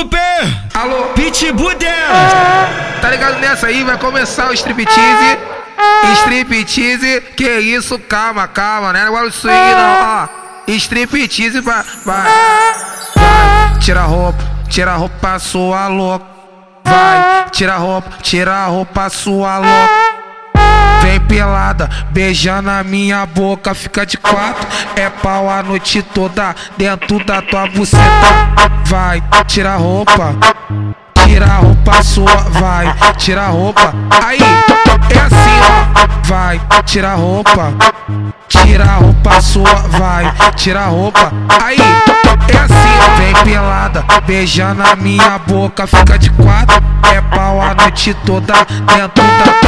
Cooper, Alô, Pitbull tá ligado nessa aí? Vai começar o striptease. Striptease, que isso? Calma, calma, né? Agora isso aí não, ó. Striptease, vai, vai. Vai, tira a roupa, tira a roupa, sua louca. Vai, tira a roupa, tira a roupa, sua louca. Vem pelada, beijando a minha boca, fica de quatro. É pau a noite toda dentro da tua buceta. Vai, tira a roupa, tira a roupa sua, vai, tira a roupa. Aí, é assim, ó. Vai, tira a roupa, tira a roupa sua, vai, tira a roupa. Aí, é assim. Vem pelada, beijando a minha boca, fica de quatro. É pau a noite toda dentro da.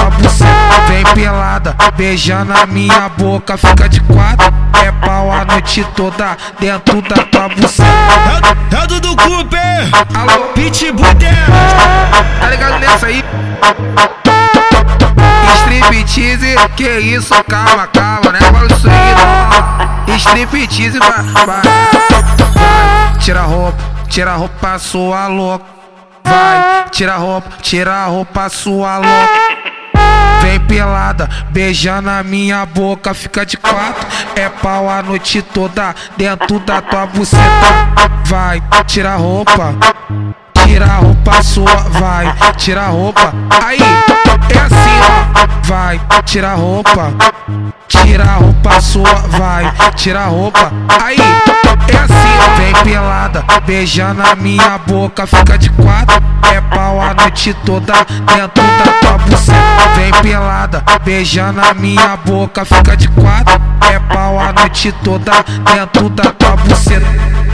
Vem pelada, beijando a minha boca, fica de quatro. É pau a noite toda dentro da tua buceta. É, é o Dudu Cooper, Alô, Pitbull tá ligado nessa aí? Striptease, que isso? Calma, calma, né? Agora isso aí. Striptease, vai, vai. Tira a roupa, tira a roupa, sua louca. Vai, tira a roupa, tira a roupa, sua louca. Vem pelada, beijando a minha boca, fica de quatro. É pau a noite toda dentro da tua buceta. Vai, tira a roupa, tira a roupa sua, vai, tira a roupa. Aí, é assim, ó. Vai, tira a roupa, tira a roupa sua, vai, tira a roupa. Aí. Vem pelada, beijando a minha boca, fica de quatro. É pau a noite toda dentro da tua buceta. Vem pelada, beijando a minha boca, fica de quatro. É pau a noite toda dentro da tua buceta.